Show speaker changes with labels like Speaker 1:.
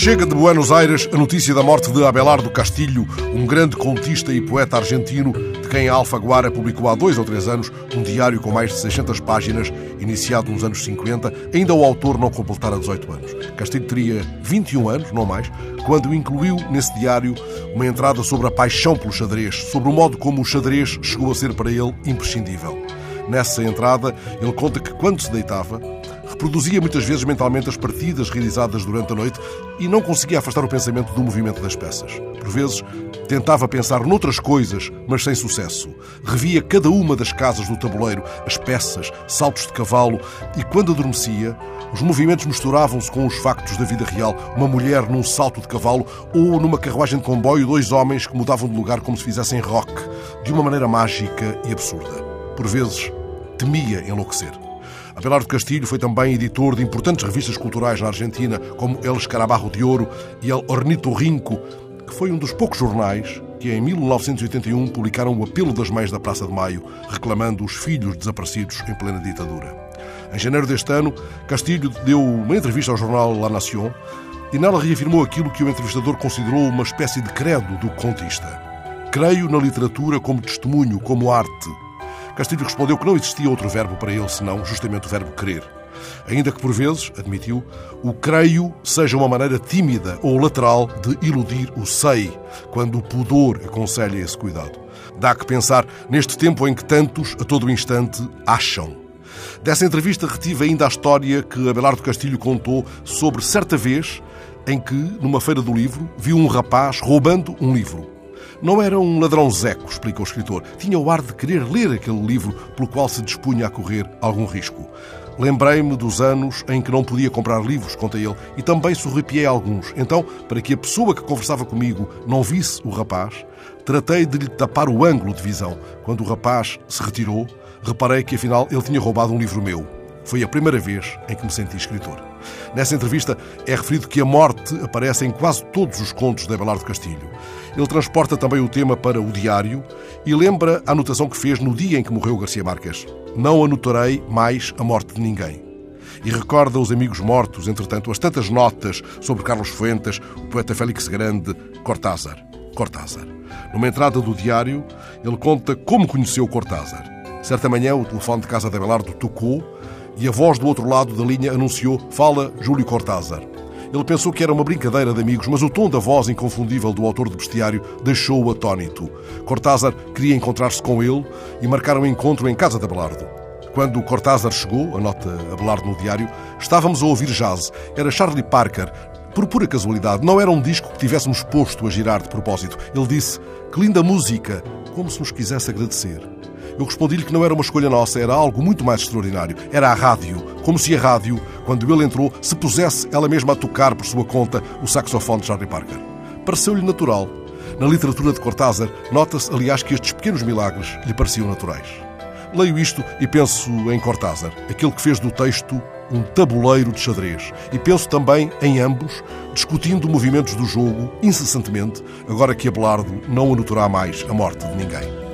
Speaker 1: Chega de Buenos Aires a notícia da morte de Abelardo Castilho, um grande contista e poeta argentino, de quem a Alfaguara publicou há dois ou três anos um diário com mais de 600 páginas, iniciado nos anos 50. Ainda o autor não completara 18 anos. Castilho teria 21 anos, não mais, quando incluiu nesse diário uma entrada sobre a paixão pelo xadrez, sobre o modo como o xadrez chegou a ser para ele imprescindível. Nessa entrada, ele conta que quando se deitava, reproduzia muitas vezes mentalmente as partidas realizadas durante a noite e não conseguia afastar o pensamento do movimento das peças. Por vezes, tentava pensar noutras coisas, mas sem sucesso. Revia cada uma das casas do tabuleiro, as peças, saltos de cavalo, e quando adormecia, os movimentos misturavam-se com os factos da vida real. Uma mulher num salto de cavalo ou numa carruagem de comboio, dois homens que mudavam de lugar como se fizessem rock, de uma maneira mágica e absurda. Por vezes, temia enlouquecer. Abelardo Castilho foi também editor de importantes revistas culturais na Argentina, como El Escarabarro de Ouro e El Ornitorrinco, que foi um dos poucos jornais que em 1981 publicaram o apelo das mães da Praça de Maio, reclamando os filhos desaparecidos em plena ditadura. Em janeiro deste ano, Castilho deu uma entrevista ao jornal La Nación e nela reafirmou aquilo que o entrevistador considerou uma espécie de credo do contista. Creio na literatura como testemunho, como arte, Castilho respondeu que não existia outro verbo para ele senão justamente o verbo querer. Ainda que por vezes, admitiu, o creio seja uma maneira tímida ou lateral de iludir o sei, quando o pudor aconselha esse cuidado. Dá que pensar neste tempo em que tantos, a todo instante, acham. Dessa entrevista retive ainda a história que Abelardo Castilho contou sobre certa vez em que, numa feira do livro, viu um rapaz roubando um livro. Não era um ladrão zeco, explica o escritor. Tinha o ar de querer ler aquele livro pelo qual se dispunha a correr algum risco. Lembrei-me dos anos em que não podia comprar livros, conta ele, e também sorripiei alguns. Então, para que a pessoa que conversava comigo não visse o rapaz, tratei de lhe tapar o ângulo de visão. Quando o rapaz se retirou, reparei que afinal ele tinha roubado um livro meu. Foi a primeira vez em que me senti escritor. Nessa entrevista é referido que a morte aparece em quase todos os contos de Abelardo Castilho. Ele transporta também o tema para o diário e lembra a anotação que fez no dia em que morreu Garcia Marques. Não anotarei mais a morte de ninguém. E recorda os amigos mortos, entretanto, as tantas notas sobre Carlos Fuentes, o poeta Félix Grande, Cortázar. Cortázar. Numa entrada do diário, ele conta como conheceu Cortázar. Certa manhã, o telefone de casa de Abelardo tocou e a voz do outro lado da linha anunciou Fala Júlio Cortázar. Ele pensou que era uma brincadeira de amigos, mas o tom da voz inconfundível do autor do bestiário deixou-o atónito. Cortázar queria encontrar-se com ele e marcaram um encontro em casa de Abelardo. Quando Cortázar chegou, anota Abelardo no diário, estávamos a ouvir jazz. Era Charlie Parker. Por pura casualidade, não era um disco que tivéssemos posto a girar de propósito. Ele disse: Que linda música! Como se nos quisesse agradecer. Eu respondi-lhe que não era uma escolha nossa, era algo muito mais extraordinário. Era a rádio. Como se a rádio, quando ele entrou, se pusesse ela mesma a tocar por sua conta o saxofone de Charlie Parker. Pareceu-lhe natural. Na literatura de Cortázar, nota-se, aliás, que estes pequenos milagres lhe pareciam naturais. Leio isto e penso em Cortázar, aquele que fez do texto um tabuleiro de xadrez. E penso também em ambos, discutindo movimentos do jogo incessantemente, agora que Abelardo não anotará mais a morte de ninguém.